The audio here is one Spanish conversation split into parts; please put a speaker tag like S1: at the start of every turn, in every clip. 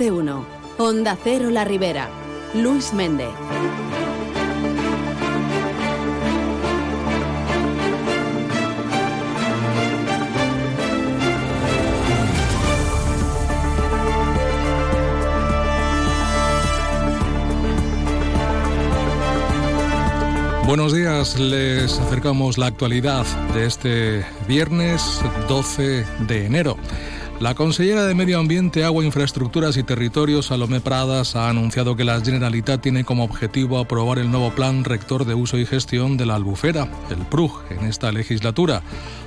S1: de uno. Onda Cero La Ribera. Luis Méndez.
S2: Buenos días, les acercamos la actualidad de este viernes 12 de enero. La consellera de Medio Ambiente, Agua, Infraestructuras y Territorios, Salomé Pradas, ha anunciado que la Generalitat tiene como objetivo aprobar el nuevo Plan Rector de Uso y Gestión de la Albufera, el PRUG, en esta legislatura.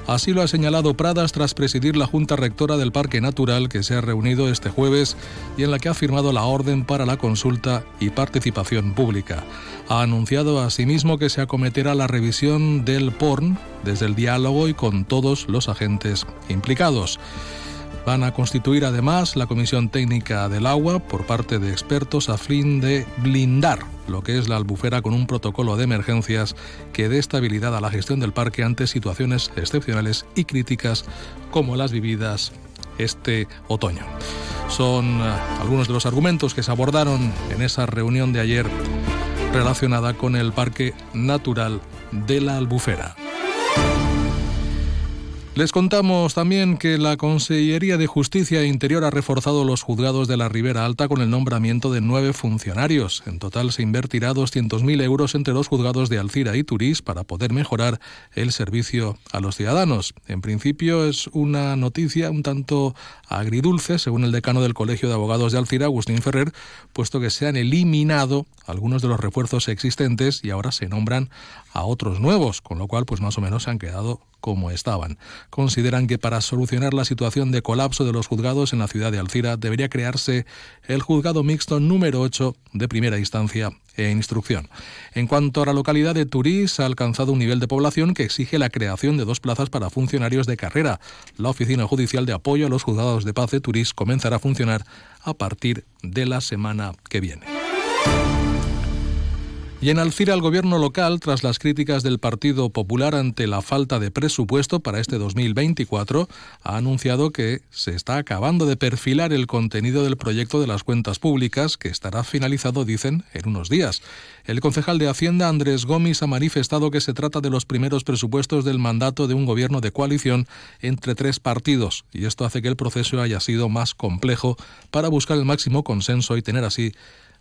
S2: Así lo ha señalado Pradas tras presidir la Junta Rectora del Parque Natural que se ha reunido este jueves y en la que ha firmado la orden para la consulta y participación pública. Ha anunciado asimismo que se acometerá la revisión del PORN desde el diálogo y con todos los agentes implicados. Van a constituir además la Comisión Técnica del Agua por parte de expertos a fin de blindar lo que es la albufera con un protocolo de emergencias que dé estabilidad a la gestión del parque ante situaciones excepcionales y críticas como las vividas este otoño. Son eh, algunos de los argumentos que se abordaron en esa reunión de ayer relacionada con el Parque Natural de la Albufera. Les contamos también que la Consellería de Justicia e Interior ha reforzado los juzgados de la Ribera Alta con el nombramiento de nueve funcionarios. En total se invertirá 200.000 euros entre los juzgados de Alcira y Turís para poder mejorar el servicio a los ciudadanos. En principio es una noticia un tanto agridulce, según el decano del Colegio de Abogados de Alcira, Agustín Ferrer, puesto que se han eliminado algunos de los refuerzos existentes y ahora se nombran a otros nuevos, con lo cual pues más o menos se han quedado como estaban. Consideran que para solucionar la situación de colapso de los juzgados en la ciudad de Alcira debería crearse el juzgado mixto número 8 de primera instancia e instrucción. En cuanto a la localidad de Turís, ha alcanzado un nivel de población que exige la creación de dos plazas para funcionarios de carrera. La Oficina Judicial de Apoyo a los Juzgados de Paz de Turís comenzará a funcionar a partir de la semana que viene. Y en Alcira, el gobierno local, tras las críticas del Partido Popular ante la falta de presupuesto para este 2024, ha anunciado que se está acabando de perfilar el contenido del proyecto de las cuentas públicas, que estará finalizado, dicen, en unos días. El concejal de Hacienda, Andrés Gómez, ha manifestado que se trata de los primeros presupuestos del mandato de un gobierno de coalición entre tres partidos, y esto hace que el proceso haya sido más complejo para buscar el máximo consenso y tener así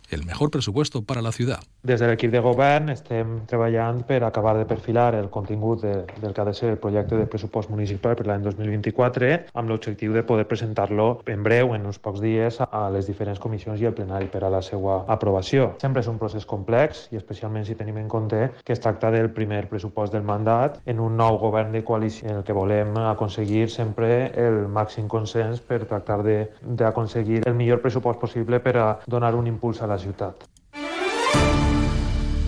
S2: el mejor presupuesto para la ciudad.
S3: Des de l'equip de govern estem treballant per acabar de perfilar el contingut de, del que ha de ser el projecte de pressupost municipal per l'any 2024 amb l'objectiu de poder presentar-lo en breu, en uns pocs dies, a les diferents comissions i al plenari per a la seva aprovació. Sempre és un procés complex i especialment si tenim en compte que es tracta del primer pressupost del mandat en un nou govern de coalició en el que volem aconseguir sempre el màxim consens per tractar d'aconseguir el millor pressupost possible per a donar un impuls a la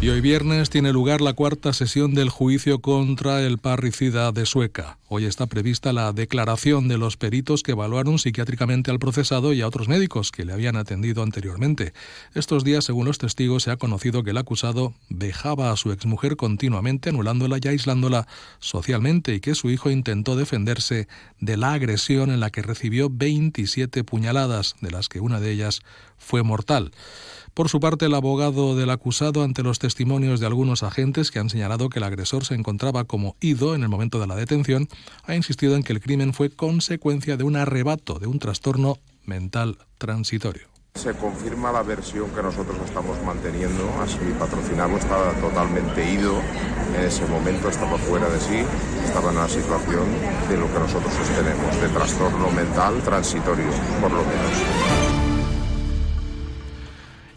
S2: Y hoy viernes tiene lugar la cuarta sesión del juicio contra el parricida de Sueca. Hoy está prevista la declaración de los peritos que evaluaron psiquiátricamente al procesado y a otros médicos que le habían atendido anteriormente. Estos días, según los testigos, se ha conocido que el acusado dejaba a su exmujer continuamente, anulándola y aislándola socialmente, y que su hijo intentó defenderse de la agresión en la que recibió 27 puñaladas, de las que una de ellas fue mortal. Por su parte, el abogado del acusado, ante los testimonios de algunos agentes que han señalado que el agresor se encontraba como ido en el momento de la detención, ha insistido en que el crimen fue consecuencia de un arrebato, de un trastorno mental transitorio.
S4: Se confirma la versión que nosotros estamos manteniendo, así patrocinado estaba totalmente ido, en ese momento estaba fuera de sí, estaba en una situación de lo que nosotros sostenemos, de trastorno mental transitorio, por lo menos.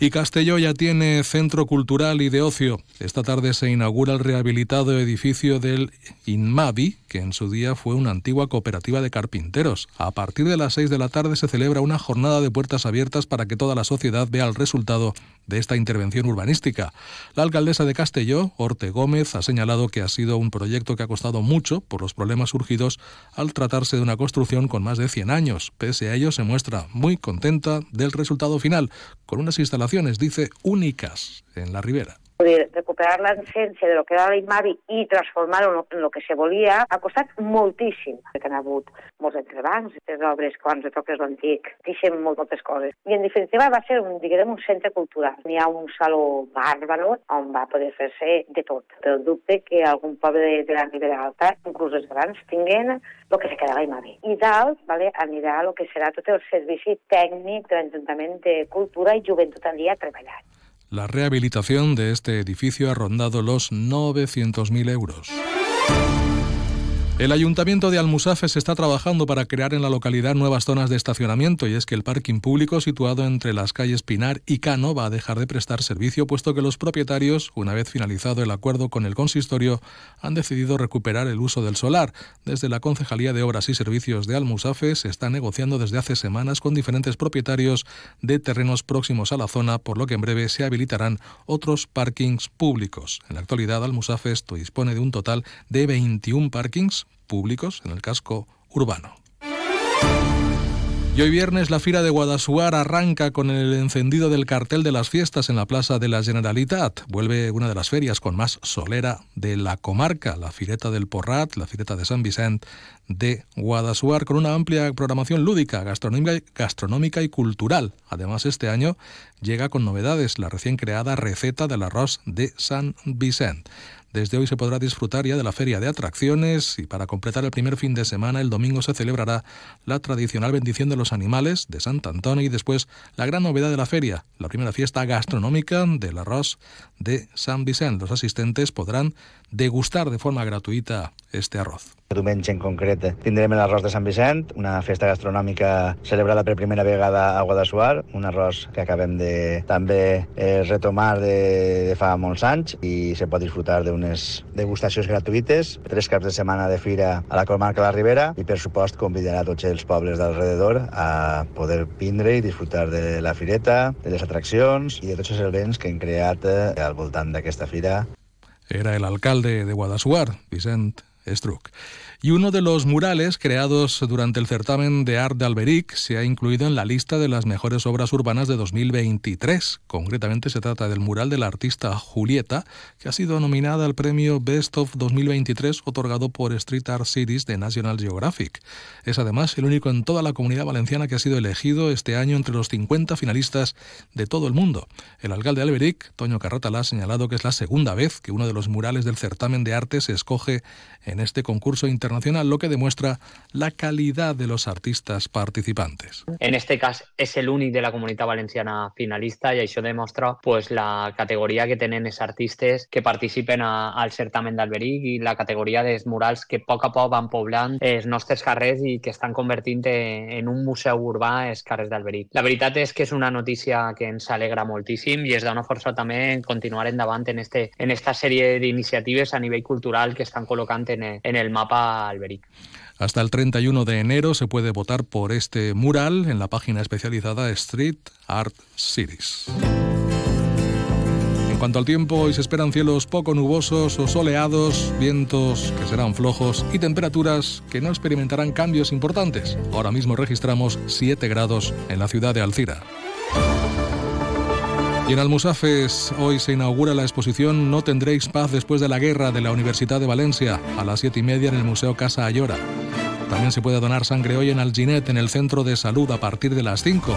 S2: Y Castelló ya tiene centro cultural y de ocio. Esta tarde se inaugura el rehabilitado edificio del INMAVI, que en su día fue una antigua cooperativa de carpinteros. A partir de las seis de la tarde se celebra una jornada de puertas abiertas para que toda la sociedad vea el resultado de esta intervención urbanística. La alcaldesa de Castelló, Orte Gómez, ha señalado que ha sido un proyecto que ha costado mucho por los problemas surgidos al tratarse de una construcción con más de 100 años. Pese a ello, se muestra muy contenta del resultado final, con unas instalaciones, dice, únicas en la ribera.
S5: Dir, recuperar l'essència de lo que era l'Imavi i transformar-ho en el que se volia ha costat moltíssim. Que han hagut molts entrebancs, les obres, quan retoques l'antic, deixen molt, moltes coses. I en definitiva va ser un, diguem, un centre cultural. N'hi ha un saló bàrbaro on va poder fer-se de tot. Però dubte que algun poble de, de la Ribera Alta, inclús els grans, tinguin el que se queda a l'Imavi. I dalt vale, anirà el que serà tot el servici tècnic de l'Ajuntament de Cultura i Joventut dia treballat.
S2: La rehabilitación de este edificio ha rondado los 900.000 euros. El Ayuntamiento de Almusafes está trabajando para crear en la localidad nuevas zonas de estacionamiento y es que el parking público situado entre las calles Pinar y Cano va a dejar de prestar servicio puesto que los propietarios, una vez finalizado el acuerdo con el consistorio, han decidido recuperar el uso del solar. Desde la Concejalía de Obras y Servicios de Almusafes se está negociando desde hace semanas con diferentes propietarios de terrenos próximos a la zona, por lo que en breve se habilitarán otros parkings públicos. En la actualidad Almusafes dispone de un total de 21 parkings públicos en el casco urbano. Y hoy viernes la Fira de Guadasuar arranca con el encendido del cartel de las fiestas en la Plaza de la Generalitat. Vuelve una de las ferias con más solera de la comarca, la Fireta del Porrat, la Fireta de San Vicente de Guadasuar, con una amplia programación lúdica, gastronómica, gastronómica y cultural. Además, este año llega con novedades, la recién creada receta del arroz de San Vicente. Desde hoy se podrá disfrutar ya de la feria de atracciones y para completar el primer fin de semana el domingo se celebrará la tradicional bendición de los animales de Sant Antonio y después la gran novedad de la feria, la primera fiesta gastronómica del arroz de San Vicente. Los asistentes podrán degustar de forma gratuita este arroz.
S6: Diumenge en concret tindrem l'arròs de Sant Vicent, una festa gastronòmica celebrada per primera vegada a Guadassuar, un arròs que acabem de també eh, retomar de, de fa molts anys i se pot disfrutar d'unes degustacions gratuïtes, tres caps de setmana de fira a la comarca de la Ribera i per supost convidarà tots els pobles d'alrededor a poder vindre i disfrutar de la fireta, de les atraccions i de tots els events que hem creat eh, al voltant d'aquesta fira.
S2: Era el alcalde de Guadassuar, Vicent Struck. Y uno de los murales creados durante el certamen de Art de Alberic se ha incluido en la lista de las mejores obras urbanas de 2023. Concretamente se trata del mural de la artista Julieta, que ha sido nominada al premio Best of 2023 otorgado por Street Art Cities de National Geographic. Es además el único en toda la comunidad valenciana que ha sido elegido este año entre los 50 finalistas de todo el mundo. El alcalde de Alberic, Toño Carratalá, ha señalado que es la segunda vez que uno de los murales del certamen de arte se escoge en este concurso internacional internacional, lo que demuestra la calidad de los artistas participantes.
S7: En este cas és l'únic de la comunitat valenciana finalista i això demostra pues, la categoria que tenen els artistes que participen a, al certamen d'Alberic i la categoria dels murals que a poc a poc van poblant els nostres carrers i que estan convertint en un museu urbà els carrers d'Alberic. La veritat és que és una notícia que ens alegra moltíssim i es dona força també continuar endavant en, este, en esta sèrie d'iniciatives a nivell cultural que estan col·locant en, en el mapa
S2: Hasta el 31 de enero se puede votar por este mural en la página especializada Street Art Series. En cuanto al tiempo, hoy se esperan cielos poco nubosos o soleados, vientos que serán flojos y temperaturas que no experimentarán cambios importantes. Ahora mismo registramos 7 grados en la ciudad de Alcira. Y en Almusafes hoy se inaugura la exposición No tendréis paz después de la guerra de la Universidad de Valencia a las siete y media en el Museo Casa Ayora. También se puede donar sangre hoy en Alginet, en el centro de salud, a partir de las 5.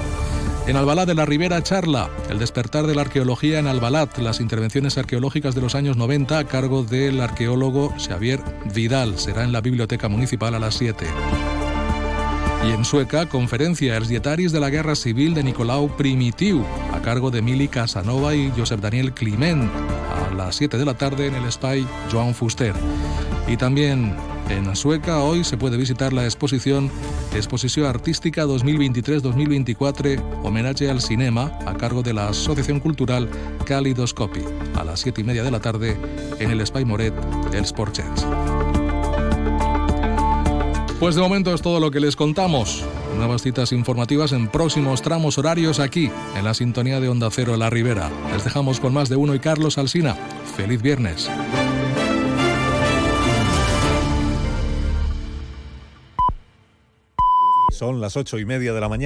S2: En Albalá de la Ribera charla, el despertar de la arqueología en Albalat, las intervenciones arqueológicas de los años 90 a cargo del arqueólogo Xavier Vidal. Será en la Biblioteca Municipal a las 7. Y en Sueca, conferencia Els dietaris de la Guerra Civil de Nicolau Primitiu, a cargo de Emili Casanova y Josep Daniel Climent, a las 7 de la tarde en el Spy Joan Fuster. Y también en Sueca hoy se puede visitar la exposición Exposición Artística 2023-2024, homenaje al cinema, a cargo de la Asociación Cultural Calidoscopy, a las 7 y media de la tarde en el Spy Moret, el Sportchens. Pues de momento es todo lo que les contamos. Nuevas citas informativas en próximos tramos horarios aquí, en la sintonía de Onda Cero La Ribera. Les dejamos con más de uno y Carlos Alsina. Feliz viernes.
S8: Son las ocho y media de la mañana.